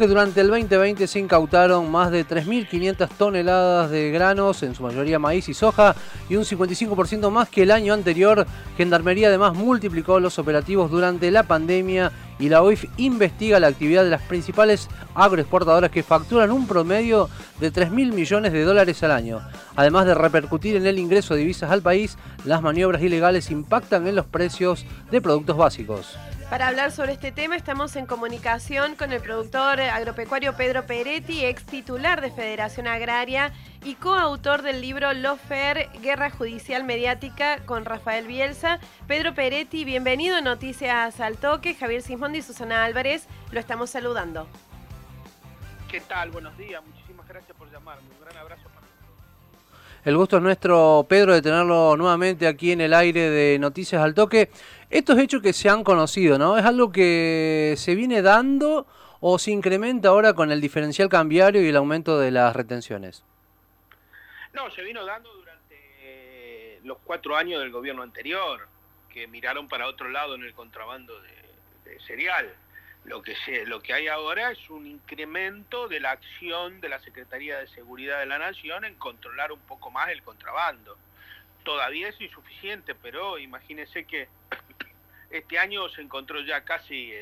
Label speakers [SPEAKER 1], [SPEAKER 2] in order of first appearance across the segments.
[SPEAKER 1] Durante el 2020 se incautaron más de 3.500 toneladas de granos, en su mayoría maíz y soja, y un 55% más que el año anterior. Gendarmería además multiplicó los operativos durante la pandemia y la OIF investiga la actividad de las principales agroexportadoras que facturan un promedio de 3.000 millones de dólares al año. Además de repercutir en el ingreso de divisas al país, las maniobras ilegales impactan en los precios de productos básicos.
[SPEAKER 2] Para hablar sobre este tema estamos en comunicación con el productor agropecuario Pedro Peretti, ex titular de Federación Agraria y coautor del libro Lofer, Guerra Judicial Mediática con Rafael Bielsa. Pedro Peretti, bienvenido a Noticias al Toque. Javier Sismondi y Susana Álvarez, lo estamos saludando.
[SPEAKER 3] ¿Qué tal? Buenos días, muchísimas gracias por llamarme. Un gran abrazo para
[SPEAKER 1] el gusto es nuestro, Pedro, de tenerlo nuevamente aquí en el aire de Noticias al Toque. Estos hechos que se han conocido, ¿no? ¿Es algo que se viene dando o se incrementa ahora con el diferencial cambiario y el aumento de las retenciones?
[SPEAKER 3] No, se vino dando durante los cuatro años del gobierno anterior, que miraron para otro lado en el contrabando de cereal. Lo que, se, lo que hay ahora es un incremento de la acción de la Secretaría de Seguridad de la Nación en controlar un poco más el contrabando. Todavía es insuficiente, pero imagínense que este año se encontró ya casi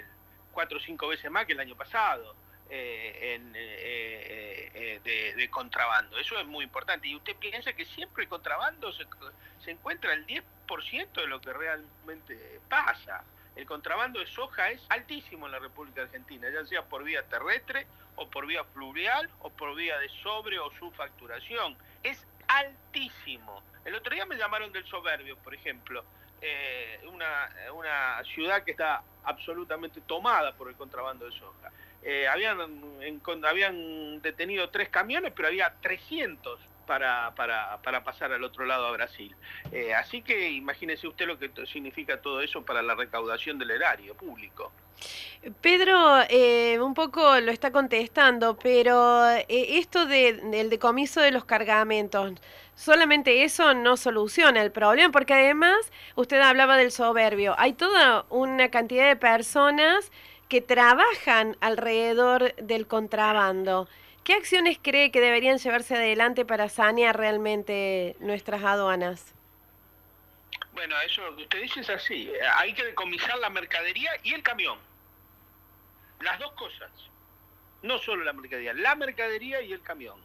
[SPEAKER 3] cuatro o cinco veces más que el año pasado eh, eh, eh, de, contrabando. Eso es muy importante. Y usted piensa que siempre el contrabando se, se encuentra el 10% de lo que realmente pasa el contrabando de soja es altísimo en la República Argentina, ya sea por vía terrestre o por vía fluvial o por vía de sobre o subfacturación. Es altísimo. El otro día me llamaron del Soberbio, por ejemplo, eh, una, una, ciudad que está absolutamente tomada por el contrabando de soja. Eh, habían, habían detenido tres camiones, pero había 300 para, para, para pasar al otro lado a Brasil. Eh, así que imagínese usted lo que significa todo eso para la recaudación del erario público.
[SPEAKER 2] Pedro, eh, un poco lo está contestando, pero eh, esto del decomiso de los cargamentos, solamente eso no soluciona el problema, porque además usted hablaba del soberbio. Hay toda una cantidad de personas que trabajan alrededor del contrabando. ¿Qué acciones cree que deberían llevarse adelante para sanear realmente nuestras aduanas?
[SPEAKER 3] Bueno, eso lo que usted dice es así. Hay que decomisar la mercadería y el camión. Las dos cosas. No solo la mercadería, la mercadería y el camión.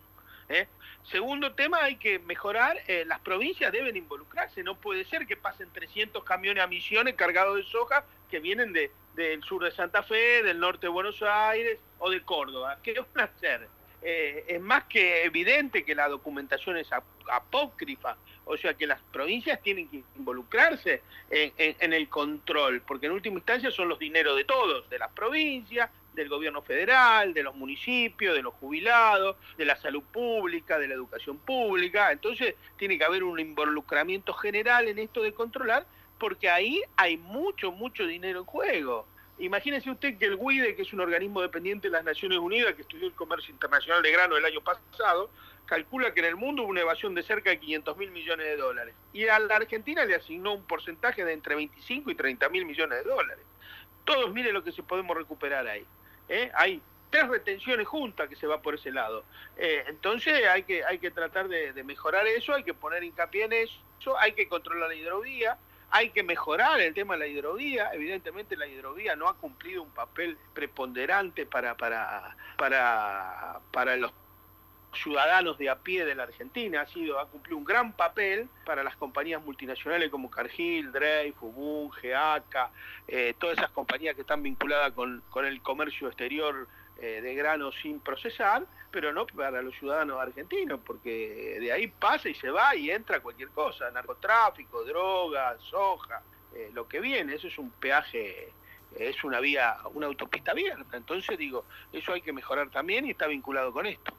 [SPEAKER 3] ¿eh? Segundo tema, hay que mejorar, eh, las provincias deben involucrarse. No puede ser que pasen 300 camiones a Misiones cargados de soja que vienen de, del sur de Santa Fe, del norte de Buenos Aires o de Córdoba. ¿Qué van a hacer? Eh, es más que evidente que la documentación es apócrifa, o sea que las provincias tienen que involucrarse en, el control, porque en última instancia son los dineros de todos, de las provincias, del gobierno federal, de los municipios, de los jubilados, de la salud pública, de la educación pública, entonces tiene que haber un involucramiento general en esto de controlar, porque ahí hay mucho, mucho dinero en juego. Imagínese usted que el WIDE, que es un organismo dependiente de las Naciones Unidas, que estudió el comercio internacional de grano el año pasado, calcula que en el mundo hubo una evasión de cerca de 500 mil millones de dólares. Y a la Argentina le asignó un porcentaje de entre 25 y 30 mil millones de dólares. Todos miren lo que se podemos recuperar ahí. ¿eh? Hay tres retenciones juntas que se va por ese lado. Eh, entonces hay que, hay que tratar de, de mejorar eso, hay que poner hincapié en eso, hay que controlar la hidrovía, hay que mejorar el tema de la hidrovía. Evidentemente la hidrovía no ha cumplido un papel preponderante para, para, para, para los ciudadanos de a pie de la Argentina, ha sido, ha cumplido un gran papel para las compañías multinacionales como Cargill, Dreyfus, Ubun, GEACA, eh, todas esas compañías que están vinculadas con, con el comercio exterior eh, de grano sin procesar, pero no para los ciudadanos argentinos, porque de ahí pasa y se va y entra cualquier cosa, narcotráfico, droga, soja, eh, lo que viene, eso es un peaje, es una vía, una autopista abierta, entonces digo, eso hay que mejorar también y está vinculado con esto.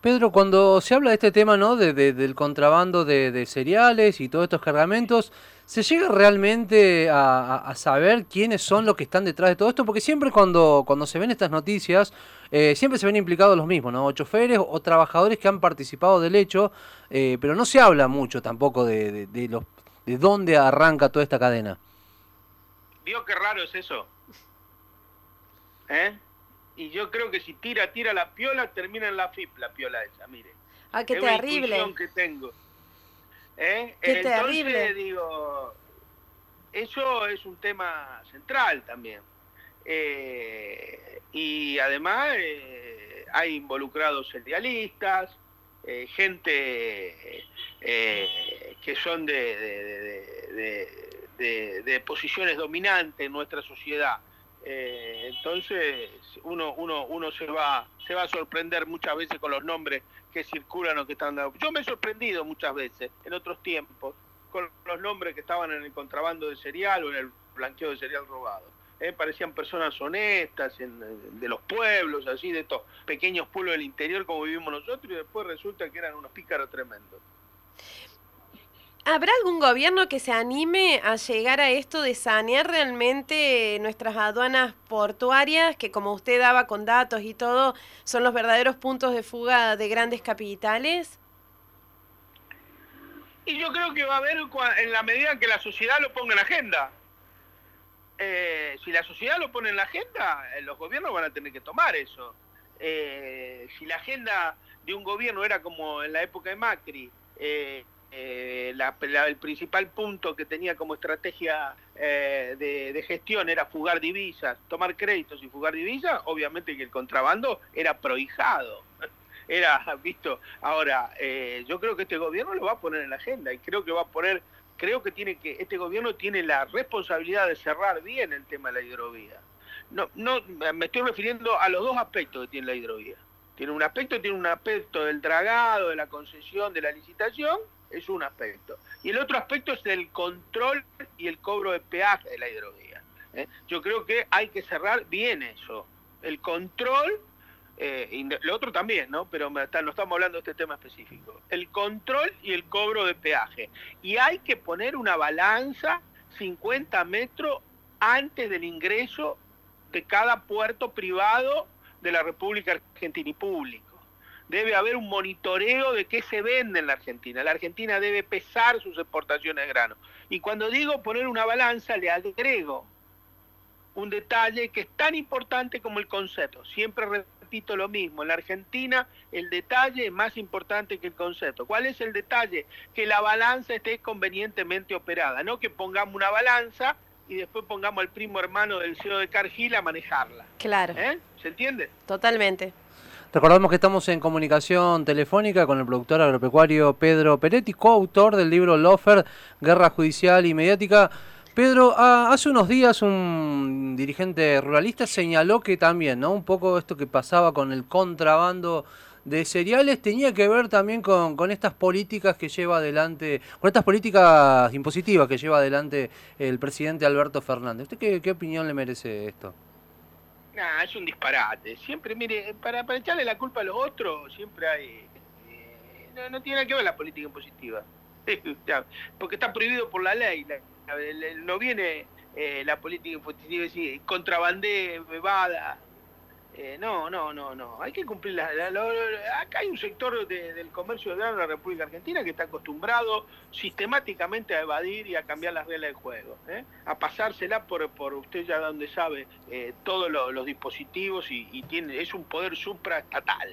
[SPEAKER 1] Pedro, cuando se habla de este tema, ¿no? De, del contrabando de, cereales y todos estos cargamentos, ¿se llega realmente a, saber quiénes son los que están detrás de todo esto? Porque siempre cuando, cuando se ven estas noticias, eh, siempre se ven implicados los mismos, ¿no? O choferes o trabajadores que han participado del hecho, eh, pero no se habla mucho tampoco de, de, los, de dónde arranca toda esta cadena.
[SPEAKER 3] ¿Vio qué raro es eso? ¿Eh? Y yo creo que si tira, tira la piola, termina en la FIP la piola esa, mire.
[SPEAKER 2] Ah, qué
[SPEAKER 3] es
[SPEAKER 2] terrible.
[SPEAKER 3] Una que tengo. ¿Eh?
[SPEAKER 2] Qué
[SPEAKER 3] Entonces,
[SPEAKER 2] terrible.
[SPEAKER 3] digo, eso es un tema central también. Eh, y además eh, hay involucrados serialistas, gente que son de, de- de- de- de- de posiciones dominantes en nuestra sociedad. Eh, entonces uno, uno, uno se va se va a sorprender muchas veces con los nombres que circulan o que están dando. Yo me he sorprendido muchas veces en otros tiempos con los nombres que estaban en el contrabando de cereal o en el blanqueo de cereal robado. Eh, parecían personas honestas en- de los pueblos, así, de estos pequeños pueblos del interior como vivimos nosotros, y después resulta que eran unos pícaros tremendos.
[SPEAKER 2] ¿Habrá algún gobierno que se anime a llegar a esto de sanear realmente nuestras aduanas portuarias, que como usted daba con datos y todo, son los verdaderos puntos de fuga de grandes capitales?
[SPEAKER 3] Y yo creo que va a haber, en la medida que la sociedad lo ponga en la agenda. Eh, si la sociedad lo pone en la agenda, eh, los gobiernos van a tener que tomar eso. Eh, si la agenda de un gobierno era como en la época de Macri, eh, eh, la- la- el principal punto que tenía como estrategia eh, de, gestión era fugar divisas, tomar créditos y fugar divisas, obviamente que el contrabando era prohijado era visto. Ahora, eh, yo creo que este gobierno lo va a poner en la agenda y creo que va a poner, creo que tiene que, este gobierno tiene la responsabilidad de cerrar bien el tema de la hidrovía. No, no, me estoy refiriendo a los dos aspectos que tiene la hidrovía. Tiene un aspecto, tiene un aspecto del dragado, de la concesión, de la licitación, es un aspecto. Y el otro aspecto es el control y el cobro de peaje de la hidrovía. ¿eh? Yo creo que hay que cerrar bien eso. El control eh, lo otro también, ¿no? Pero me no estamos hablando de este tema específico. El control y el cobro de peaje. Y hay que poner una balanza 50 metros antes del ingreso de cada puerto privado de la República Argentina y público. Debe haber un monitoreo de qué se vende en la Argentina. La Argentina debe pesar sus exportaciones de grano. Y cuando digo poner una balanza, le agrego un detalle que es tan importante como el concepto. Siempre repito lo mismo, en la Argentina el detalle es más importante que el concepto. ¿Cuál es el detalle? Que la balanza esté convenientemente operada, no que pongamos una balanza y después pongamos al primo hermano del CEO de Cargill a manejarla.
[SPEAKER 2] Claro,
[SPEAKER 3] ¿Eh? ¿Se entiende?
[SPEAKER 2] totalmente.
[SPEAKER 1] Recordamos que estamos en comunicación telefónica con el productor agropecuario Pedro Peretti, coautor del libro Lofer, Guerra Judicial y Mediática. Pedro, ah, hace unos días un dirigente ruralista señaló que también, ¿no? Un poco esto que pasaba con el contrabando de cereales tenía que ver también con, estas políticas que lleva adelante, con estas políticas impositivas que lleva adelante el presidente Alberto Fernández. ¿Usted qué opinión le merece esto?
[SPEAKER 3] Es un disparate. Siempre, mire, para, para echarle la culpa a los otros, siempre hay... eh, no, no tiene nada que ver la política impositiva. Porque está prohibido por la ley. No viene eh, la política impositiva y decir, bebada. Eh, no, no, no, no. Hay que cumplir la, Acá hay un sector de- del comercio de la República Argentina que está acostumbrado sistemáticamente a evadir y a cambiar las reglas del juego. ¿eh? A pasársela por, por usted ya donde sabe eh, todos lo- los dispositivos y, y tiene es un poder supraestatal.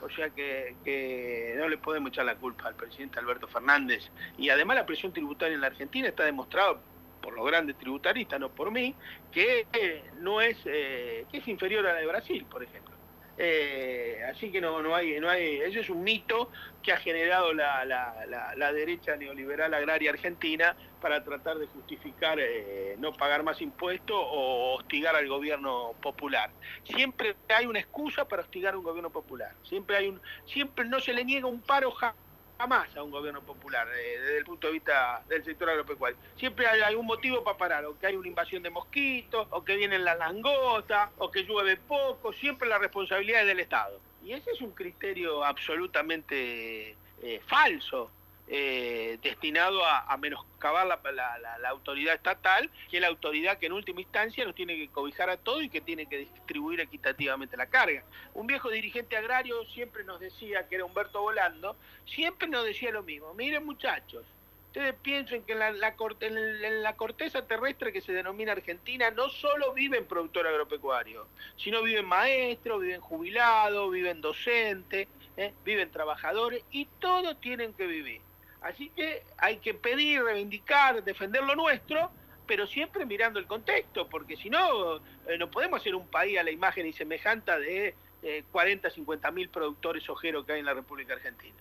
[SPEAKER 3] O sea que, que no le podemos echar la culpa al presidente Alberto Fernández. Y además la presión tributaria en la Argentina está demostrado por los grandes tributaristas, no por mí, que no es eh, que es inferior a la de Brasil, por ejemplo. Eh, así que no, no hay, no hay, eso es un mito que ha generado la, la- la- derecha neoliberal agraria argentina para tratar de justificar eh, no pagar más impuestos o hostigar al gobierno popular. Siempre hay una excusa para hostigar a un gobierno popular. Siempre hay un, siempre no se le niega un paro ja- jamás a un gobierno popular eh, desde el punto de vista del sector agropecuario. Siempre hay algún motivo para parar, o que hay una invasión de mosquitos, o que vienen las langostas, o que llueve poco, siempre la responsabilidad es del Estado. Y ese es un criterio absolutamente eh, falso, eh, destinado a, a menoscabar la, la- la- autoridad estatal, que es la autoridad que en última instancia nos tiene que cobijar a todo y que tiene que distribuir equitativamente la carga. Un viejo dirigente agrario siempre nos decía, que era Humberto Volando, siempre nos decía lo mismo, miren muchachos, Ustedes piensen que en la, en la, corteza terrestre que se denomina Argentina no solo viven productores agropecuarios, sino viven maestros, viven jubilados, viven docentes, ¿eh? viven trabajadores y todos tienen que vivir. Así que hay que pedir, reivindicar, defender lo nuestro, pero siempre mirando el contexto, porque si no, eh, no podemos hacer un país a la imagen y semejante de 40, 50 mil productores ojeros que hay en la República Argentina.